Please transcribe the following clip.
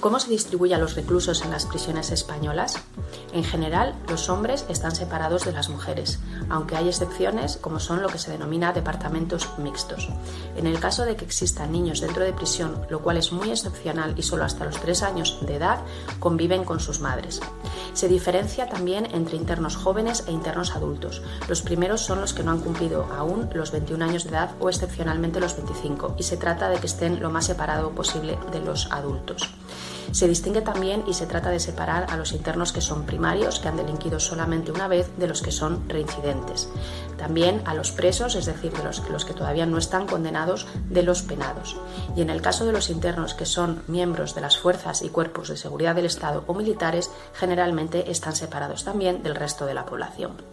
¿Cómo se distribuye a los reclusos en las prisiones españolas? En general, los hombres están separados de las mujeres, aunque hay excepciones como son lo que se denomina departamentos mixtos. En el caso de que existan niños dentro de prisión, lo cual es muy excepcional y solo hasta los tres años de edad, conviven con sus madres. Se diferencia también entre internos jóvenes e internos adultos. Los primeros son los que no han cumplido aún los 21 años de edad o excepcionalmente los 25 y se trata de que estén lo más separado posible de los adultos. Se distingue también y se trata de separar a los internos que son primarios, que han delinquido solamente una vez, de los que son reincidentes. También a los presos, es decir, de los, que todavía no están condenados, de los penados. Y en el caso de los internos que son miembros de las fuerzas y cuerpos de seguridad del Estado o militares, generalmente están separados también del resto de la población.